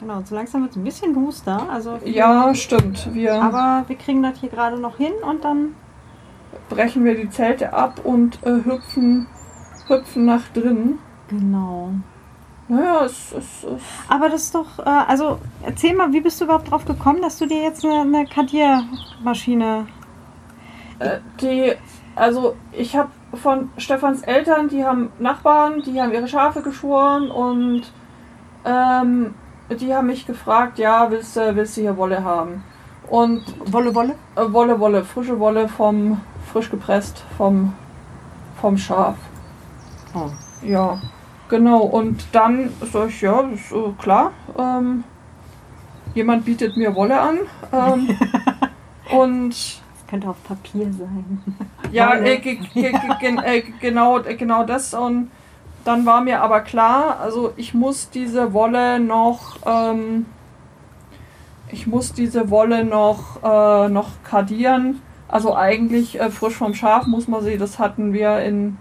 Genau, so langsam wird es ein bisschen duster. Also Ja, stimmt. Wir Aber wir kriegen das hier gerade noch hin und dann. brechen wir die Zelte ab und äh, hüpfen, hüpfen nach drinnen. Genau. Naja, es, es, es Aber das ist doch. Äh, also erzähl mal, wie bist du überhaupt drauf gekommen, dass du dir jetzt eine, eine Cartier-Maschine. Äh, die, also ich habe von Stefans Eltern, die haben Nachbarn, die haben ihre Schafe geschoren und ähm, die haben mich gefragt, ja, willst du, willst du hier Wolle haben? Und Wolle, Wolle? äh, Wolle, Wolle, frische Wolle vom, frisch gepresst vom, vom Schaf. Oh. Ja, genau. Und dann sag ich, ja, ist äh, klar. Ähm, jemand bietet mir Wolle an. Ähm, [LAUGHS] und Das könnte auf Papier sein. ja, äh, äh, genau, äh, genau das. Und dann war mir aber klar, also ich muss diese Wolle noch, ähm, ich muss diese Wolle noch, äh, noch kardieren. Also eigentlich äh, frisch vom Schaf muss man sie, das hatten wir in,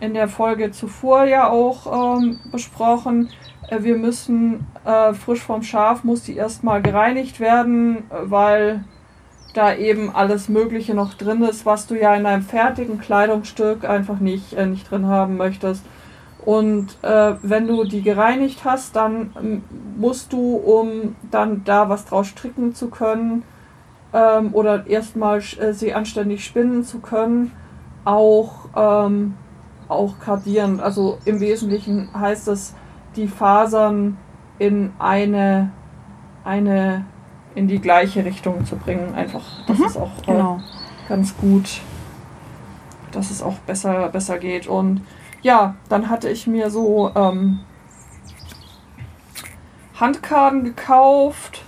in der Folge zuvor ja auch ähm, besprochen. Äh, wir müssen äh, frisch vom Schaf, muss die erstmal gereinigt werden, weil da eben alles Mögliche noch drin ist, was du ja in einem fertigen Kleidungsstück einfach nicht, äh, nicht drin haben möchtest. Und äh, wenn du die gereinigt hast, dann ähm, musst du, um dann da was draus stricken zu können ähm, oder erstmal äh, sie anständig spinnen zu können, auch, ähm, auch kardieren. Also im Wesentlichen heißt es, die Fasern in eine, eine in die gleiche Richtung zu bringen. Einfach, dass mhm, es auch äh, genau. ganz gut, dass es auch besser, besser geht. Und ja, dann hatte ich mir so ähm, Handkarten gekauft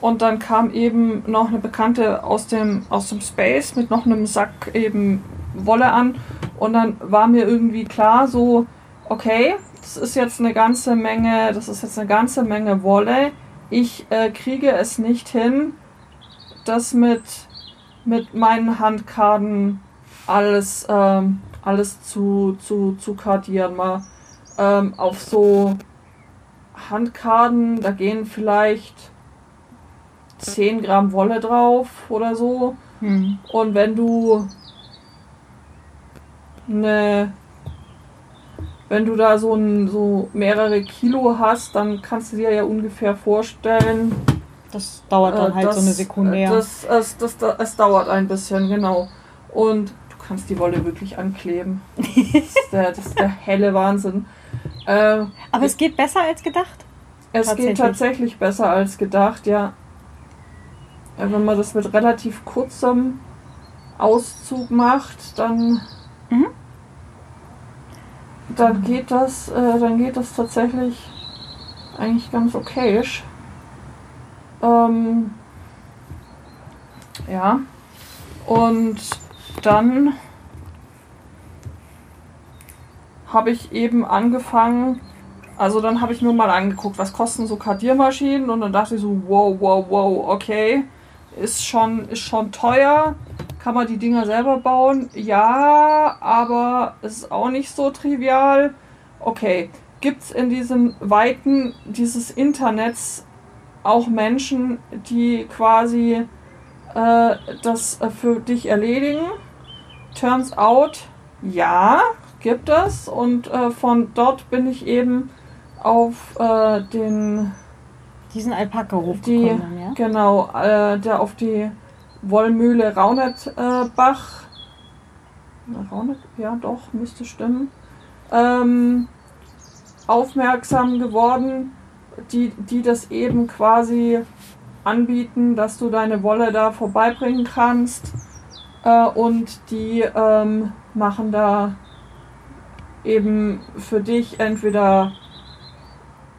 und dann kam eben noch eine Bekannte aus dem, aus dem Space mit noch einem Sack eben Wolle an und dann war mir irgendwie klar so, okay, das ist jetzt eine ganze Menge, das ist jetzt eine ganze Menge Wolle. Ich äh, kriege es nicht hin, das mit, mit meinen Handkarten alles ähm, alles zu, zu, zu kartieren. Mal ähm, auf so Handkarten, da gehen vielleicht 10 Gramm Wolle drauf oder so. Hm. Und wenn du eine wenn du da so, ein, so mehrere Kilo hast, dann kannst du dir ja ungefähr vorstellen. Das dauert dann äh, halt das, so eine Sekunde. Das, das, das, das, es dauert ein bisschen, genau. Und kannst die Wolle wirklich ankleben. Das ist der, das ist der helle Wahnsinn. Äh, Aber es geht besser als gedacht. Es geht tatsächlich besser als gedacht, ja. Wenn man das mit relativ kurzem Auszug macht, dann, mhm. dann geht das, äh, dann geht das tatsächlich eigentlich ganz okayisch. Ähm, ja. Und dann habe ich eben angefangen, also dann habe ich mir mal angeguckt, was kosten so Kardiermaschinen und dann dachte ich so, wow, wow, wow, okay, ist schon, ist schon teuer. Kann man die Dinger selber bauen? Ja, aber es ist auch nicht so trivial. Okay, gibt es in diesem Weiten dieses Internets auch Menschen, die quasi äh, das für dich erledigen? Turns out, ja, gibt es. Und äh, von dort bin ich eben auf äh, den. Diesen Alpaka-Ruf die, ja? Genau, äh, der auf die Wollmühle Raunetbach. Äh, Raunet, ja doch, müsste stimmen. Ähm, aufmerksam geworden, die, die das eben quasi anbieten, dass du deine Wolle da vorbeibringen kannst äh, und die ähm, machen da eben für dich entweder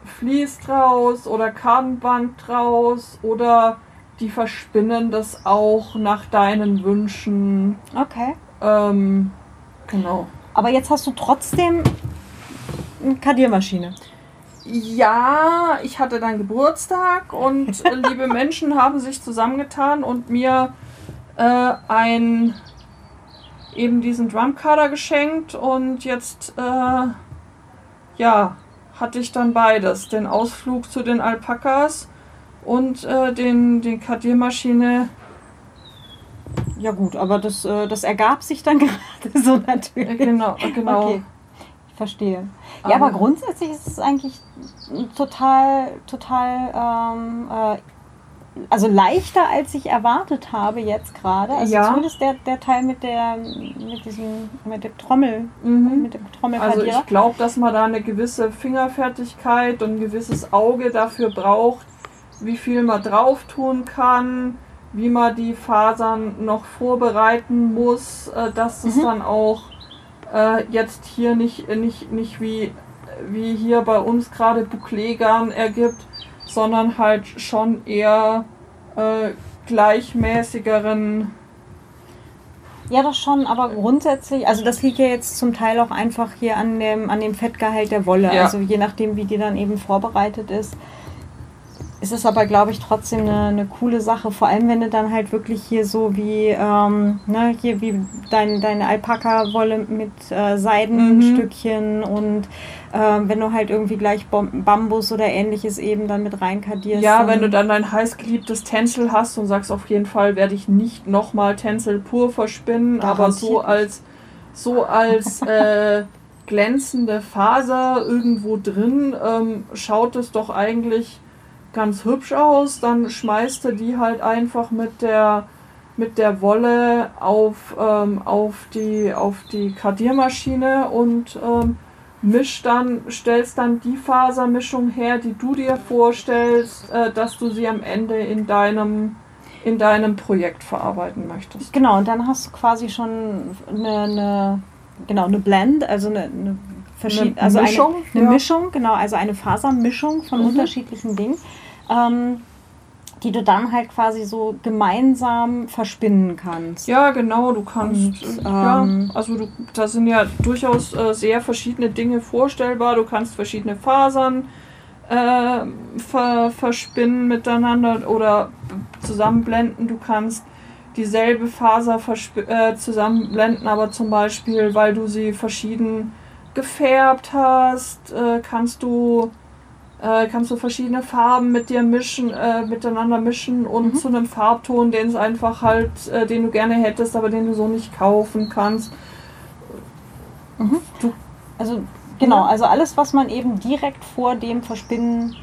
Vlies draus oder Kartenband draus oder die verspinnen das auch nach deinen Wünschen. Okay. Ähm, genau. Aber jetzt hast du trotzdem eine Kadiermaschine. Ja, ich hatte dann Geburtstag und [LAUGHS] liebe Menschen haben sich zusammengetan und mir äh, ein eben diesen Drumkader geschenkt und jetzt äh, ja hatte ich dann beides den Ausflug zu den Alpakas und äh, den den Kadiermaschine ja gut aber das äh, das ergab sich dann [LAUGHS] gerade so natürlich genau genau okay. ich verstehe ja aber, aber grundsätzlich ist es eigentlich total total ähm, äh, also leichter als ich erwartet habe jetzt gerade. Also ja. zumindest der, der Teil mit der mit diesem mit der Trommel mhm. mit dem Also ich glaube, dass man da eine gewisse Fingerfertigkeit und ein gewisses Auge dafür braucht, wie viel man drauf tun kann, wie man die Fasern noch vorbereiten muss, äh, dass es mhm. dann auch äh, jetzt hier nicht nicht nicht wie wie hier bei uns gerade Bouclé-Garn ergibt, sondern halt schon eher äh, gleichmäßigeren. Ja, das schon, aber grundsätzlich, also das liegt ja jetzt zum Teil auch einfach hier an dem, an dem Fettgehalt der Wolle, ja. also je nachdem, wie die dann eben vorbereitet ist. Ist es aber, glaube ich, trotzdem eine, eine, coole Sache. Vor allem, wenn du dann halt wirklich hier so wie, ähm, ne, hier wie dein, deine Alpaka-Wolle mit äh, Seidenstückchen mhm. und äh, wenn du halt irgendwie gleich Bambus oder ähnliches eben dann mit reinkadierst. Ja, wenn du dann dein heißgeliebtes Tencel hast und sagst, auf jeden Fall werde ich nicht nochmal Tencel pur verspinnen, aber so als, so als [LAUGHS] äh, glänzende Faser irgendwo drin ähm, schaut es doch eigentlich ganz hübsch aus. Dann schmeißt du die halt einfach mit der mit der Wolle auf, ähm, auf die auf die Kardiermaschine und ähm, misch dann, stellst dann die Fasermischung her, die du dir vorstellst, äh, dass du sie am Ende in deinem in deinem Projekt verarbeiten möchtest. Genau, und dann hast du quasi schon eine, eine genau eine Blend, also eine, eine verschiedene, also Mischung, eine, eine ja. Mischung, genau, also eine Fasermischung von mhm. unterschiedlichen Dingen ähm, die du dann halt quasi so gemeinsam verspinnen kannst. Ja, genau, du kannst, Und, ja, ähm, also du, da sind ja durchaus äh, sehr verschiedene Dinge vorstellbar. Du kannst verschiedene Fasern äh, ver, verspinnen miteinander oder zusammenblenden. Du kannst dieselbe Faser äh, zusammenblenden, aber zum Beispiel, weil du sie verschieden gefärbt hast, äh, kannst du äh, kannst du verschiedene Farben mit dir mischen, äh, miteinander mischen und mhm. zu einem Farbton, den es einfach halt, äh, den du gerne hättest, aber den du so nicht kaufen kannst. Mhm. Du, also genau, also alles, was man eben direkt vor dem Verspinnen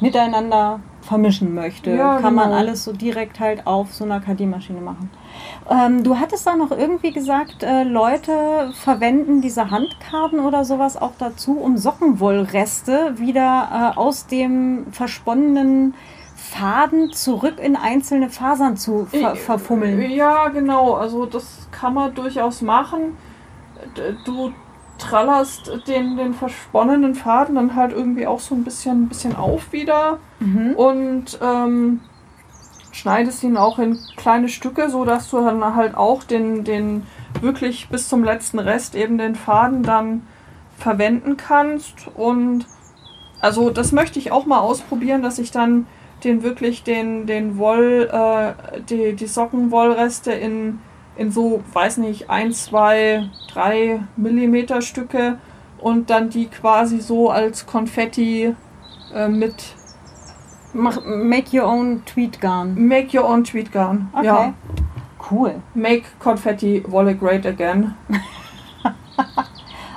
miteinander vermischen möchte, ja, kann genau. man alles so direkt halt auf so einer KD-Maschine machen. Ähm, du hattest da noch irgendwie gesagt, äh, Leute verwenden diese Handkarten oder sowas auch dazu, um Sockenwollreste wieder äh, aus dem versponnenen Faden zurück in einzelne Fasern zu ver verfummeln. Ja, genau. Also das kann man durchaus machen. Du trallerst den, den versponnenen Faden dann halt irgendwie auch so ein bisschen, bisschen auf wieder mhm. und ähm, schneidest ihn auch in kleine Stücke, so dass du dann halt auch den, den wirklich bis zum letzten Rest eben den Faden dann verwenden kannst. Und also das möchte ich auch mal ausprobieren, dass ich dann den wirklich den, den Woll, äh, die, die Sockenwollreste in, in so, weiß nicht, 1, 2, 3 Millimeter Stücke und dann die quasi so als Konfetti äh, mit Mach, make your own tweet gun. Make your own tweet gun. Okay. Ja. Cool. Make Confetti Wolle great again. [LAUGHS]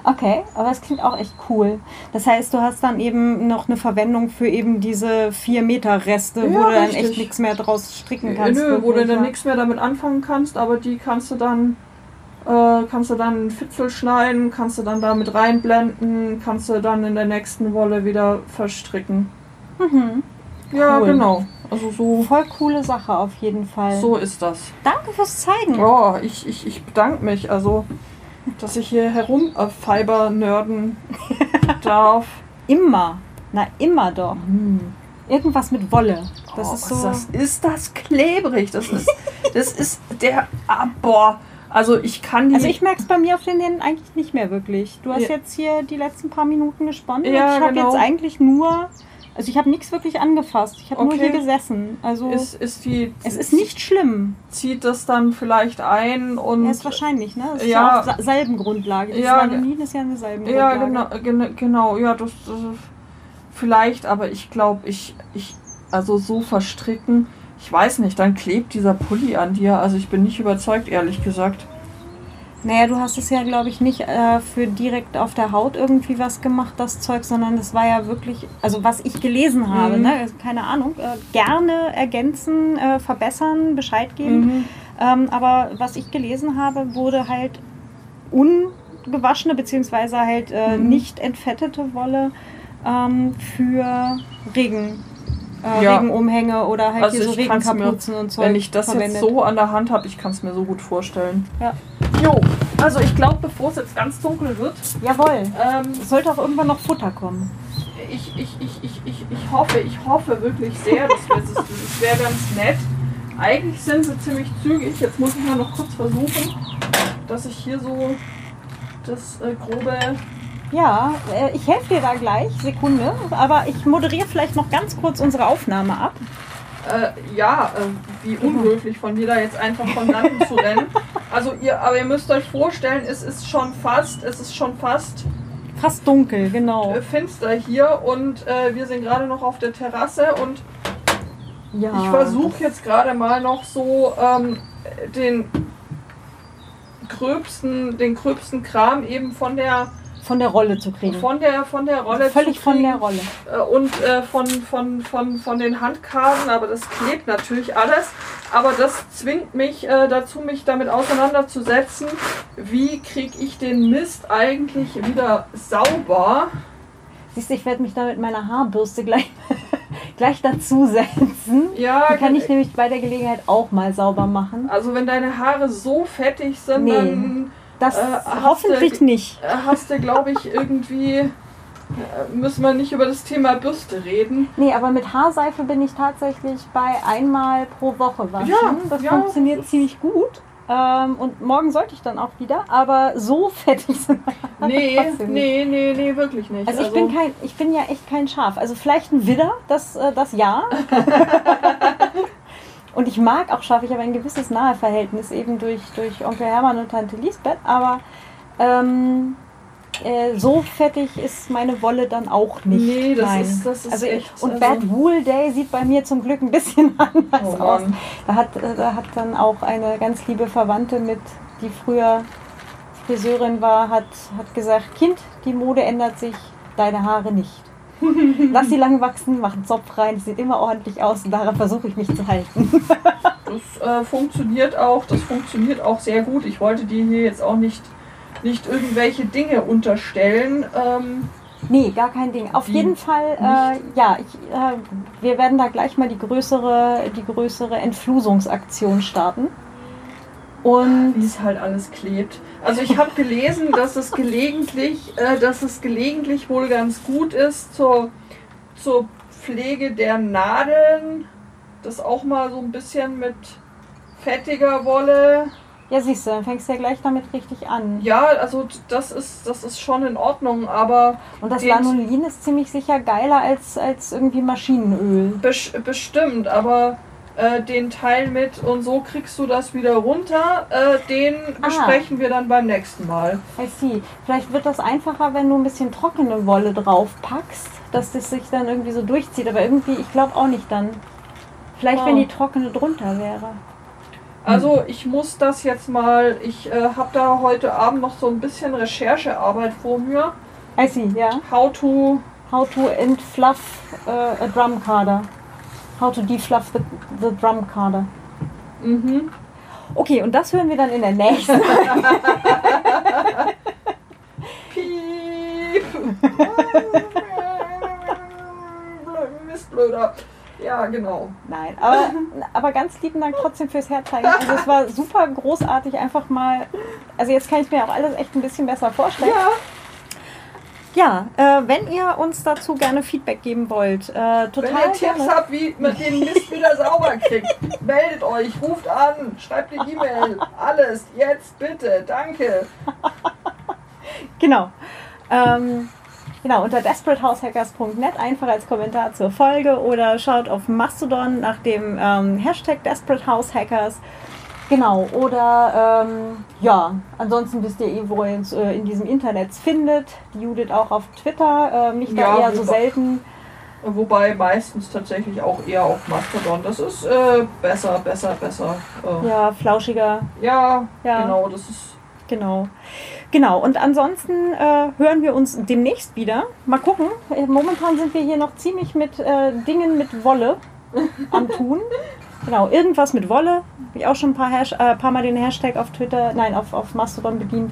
okay, aber es klingt auch echt cool. Das heißt, du hast dann eben noch eine Verwendung für eben diese 4 Meter Reste, ja, wo du dann echt nichts mehr draus stricken kannst. Nö, wo du dann nichts mehr damit anfangen kannst, aber die kannst du dann äh, kannst du dann einen Fitzel schneiden, kannst du dann damit reinblenden, kannst du dann in der nächsten Wolle wieder verstricken. Mhm. Ja, cool. genau. Also so. Voll coole Sache auf jeden Fall. So ist das. Danke fürs Zeigen. Oh, ich, ich, ich bedanke mich. Also, dass ich hier herum auf Fiber nörden [LAUGHS] darf. Immer. Na, immer doch. Mm. Irgendwas mit Wolle. Das oh, ist so. Das ist das klebrig. Das ist, das ist der. Ah, boah. Also ich kann die. Also ich merke es bei mir auf den Händen eigentlich nicht mehr wirklich. Du hast ja. jetzt hier die letzten paar Minuten gesponnen. Ja, ich habe genau. jetzt eigentlich nur also ich habe nichts wirklich angefasst. Ich habe okay. nur hier gesessen. Also ist, ist die, es ist nicht schlimm. Zieht das dann vielleicht ein und. Ja, ist wahrscheinlich, ne? Das ist ja, ja auf Salbengrundlage. Das ja, Vanamin ist ja eine Salbengrundlage. Ja, genau, genau, ja, das, das vielleicht, aber ich glaube, ich, ich, also so verstricken, ich weiß nicht, dann klebt dieser Pulli an dir. Also ich bin nicht überzeugt, ehrlich gesagt. Naja, du hast es ja, glaube ich, nicht äh, für direkt auf der Haut irgendwie was gemacht, das Zeug, sondern das war ja wirklich, also was ich gelesen habe, mhm. ne? Also keine Ahnung, äh, gerne ergänzen, äh, verbessern, Bescheid geben. Mhm. Ähm, aber was ich gelesen habe, wurde halt ungewaschene beziehungsweise halt äh, mhm. nicht entfettete Wolle ähm, für Regen äh, ja. Regenumhänge oder halt also hier so Regenkapuzen mir, und so. Wenn ich das verwendet. jetzt so an der Hand habe, ich kann es mir so gut vorstellen. Ja. Jo, also ich glaube, bevor es jetzt ganz dunkel wird. Jawohl. Ähm, sollte auch irgendwann noch Futter kommen. Ich, ich, ich, ich, ich, ich hoffe, ich hoffe wirklich sehr, das wäre wär ganz nett. Eigentlich sind sie ziemlich zügig. Jetzt muss ich mal noch kurz versuchen, dass ich hier so das äh, grobe Ja, äh, ich helfe dir da gleich, Sekunde. Aber ich moderiere vielleicht noch ganz kurz unsere Aufnahme ab. Äh, ja, äh, wie unhöflich von dir da jetzt einfach von Landen zu rennen. Also ihr, aber ihr müsst euch vorstellen, es ist schon fast, es ist schon fast Fast dunkel, genau. äh, finster hier und äh, wir sind gerade noch auf der Terrasse und Ja. ich versuche jetzt gerade mal noch so ähm, den gröbsten, den gröbsten Kram eben von der Von der Rolle zu kriegen. von der von der Rolle Völlig zu von der Rolle. Äh, und äh, von, von, von, von den Handkarten, aber das klebt natürlich alles. Aber das zwingt mich äh, dazu, mich damit auseinanderzusetzen, wie kriege ich den Mist eigentlich wieder sauber. Siehst du, ich werde mich da mit meiner Haarbürste gleich, [LAUGHS] gleich dazu setzen. Ja, Die kann ich nämlich bei der Gelegenheit auch mal sauber machen. also wenn deine Haare so fettig sind, Nee. dann Das Äh, hoffentlich du- nicht. äh, hast du, glaube ich, irgendwie... äh, Müssen wir nicht über das Thema Bürste reden. Nee, aber mit Haarseife bin ich tatsächlich bei einmal pro Woche waschen. Ja, das ja. funktioniert ziemlich gut. Ähm, und morgen sollte ich dann auch wieder, aber so [LAUGHS] fettig sind Haare Nee, nee, nee, nee, wirklich nicht. Also ich bin kein, ich bin ja echt kein Schaf. Also vielleicht ein Widder, das, äh, das ja. [LAUGHS] [LAUGHS] und ich mag auch Schafe. Ich habe ein gewisses Naheverhältnis eben durch, durch Onkel Hermann und Tante Lisbeth, aber ähm, äh, so fettig ist meine Wolle dann auch nicht. Nee, das Nein. ist, das ist also, echt... und also- Bad Wool Day sieht bei mir zum Glück ein bisschen [LAUGHS] anders Oh aus. Da hat, äh, da hat dann auch eine ganz liebe Verwandte mit, die früher Friseurin war, hat, hat gesagt, Kind, die Mode ändert sich, deine Haare nicht. [LAUGHS] Lass sie lang wachsen, mach einen Zopf rein, sieht immer ordentlich aus und daran versuche ich mich zu halten. [LAUGHS] Das äh, funktioniert auch, das funktioniert auch sehr gut. Ich wollte dir hier jetzt auch nicht, nicht irgendwelche Dinge unterstellen. Ähm, Nee, gar kein Ding. Auf jeden Fall, äh, ja, ich, äh, wir werden da gleich mal die größere, die größere Entflusungsaktion starten. Und wie es halt alles klebt. Also ich habe gelesen, dass es gelegentlich, äh, dass es gelegentlich wohl ganz gut ist zur, zur Pflege der Nadeln. Das auch mal so ein bisschen mit fettiger Wolle. ja, siehst du, dann fängst du ja gleich damit richtig an. Ja, also das ist, das ist schon in Ordnung, aber Und das Lanolin ist ziemlich sicher geiler als, als irgendwie Maschinenöl. Bes bestimmt, aber äh, den Teil mit und so kriegst du das wieder runter, äh, den Ah. besprechen wir dann beim nächsten Mal. I see. Vielleicht wird das einfacher, wenn du ein bisschen trockene Wolle drauf packst, dass das sich dann irgendwie so durchzieht. Aber irgendwie, ich glaube auch nicht dann. Vielleicht, Oh. wenn die trockene drunter wäre. Also ich muss das jetzt mal, ich äh, habe da heute Abend noch so ein bisschen Recherchearbeit vor mir. I see, ja. How to, How to entfluff uh, a drum carder. How to defluff the, the drum carder. mhm. Okay, und das hören wir dann in der nächsten. Piep. [LAUGHS] Mistblöder. Ja, genau. Nein, aber, aber ganz lieben Dank trotzdem fürs Herzeigen. Also es war super großartig, einfach mal. Also jetzt kann ich mir auch alles echt ein bisschen besser vorstellen. Ja, Ja, äh, wenn ihr uns dazu gerne Feedback geben wollt, äh, total wenn ihr Tipps gerne. habt, wie man den Mist wieder sauber kriegt, [LAUGHS] meldet euch, ruft an, schreibt eine E-Mail, alles, jetzt bitte, danke. [LAUGHS] Genau. Ähm, genau, unter desperateHousehackers.net einfach als Kommentar zur Folge oder schaut auf Mastodon nach dem ähm, Hashtag DesperateHousehackers. Genau, oder ähm, ja, ansonsten wisst ihr eh, wo ihr uns äh, in diesem Internet findet. Die Judith auch auf Twitter, äh, mich da Ja, eher so selten. Wobei meistens tatsächlich auch eher auf Mastodon. Das ist äh, besser, besser, besser. Äh, Ja, flauschiger, ja, Ja. genau, das ist. Genau. Genau. Und ansonsten äh, hören wir uns demnächst wieder. Mal gucken. Äh, Momentan sind wir hier noch ziemlich mit Dingen mit Wolle am Tun. [LAUGHS] Genau, irgendwas mit Wolle. Habe ich auch schon ein paar, Hash äh, paar Mal den Hashtag auf Twitter, nein, auf, auf Mastodon bedient.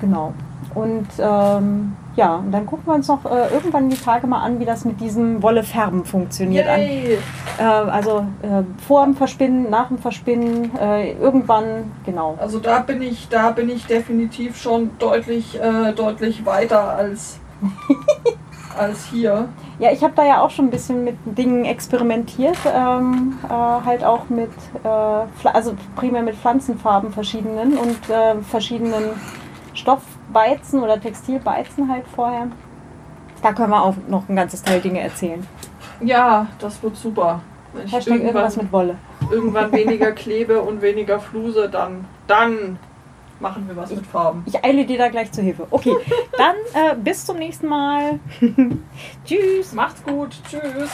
Genau. Und ähm, ja, und dann gucken wir uns noch äh, irgendwann die Tage mal an, wie das mit diesem Wolle-Färben funktioniert. An, äh, also äh, vor dem Verspinnen, nach dem Verspinnen, äh, irgendwann, genau. Also da bin ich, da bin ich definitiv schon deutlich, äh, deutlich weiter als, [LAUGHS] als hier. Ja, ich habe da ja auch schon ein bisschen mit Dingen experimentiert, ähm, äh, halt auch mit, äh, also primär mit Pflanzenfarben verschiedenen und äh, verschiedenen beizen oder Textil beizen halt vorher. Da können wir auch noch ein ganzes Teil Dinge erzählen. Ja, das wird super. Wenn ich irgendwas mit Wolle. irgendwann weniger klebe und weniger fluse, dann, dann machen wir was mit Farben. Ich eile dir da gleich zur Hilfe. Okay, [LAUGHS] dann äh, bis zum nächsten Mal. [LAUGHS] Tschüss. Macht's gut. Tschüss.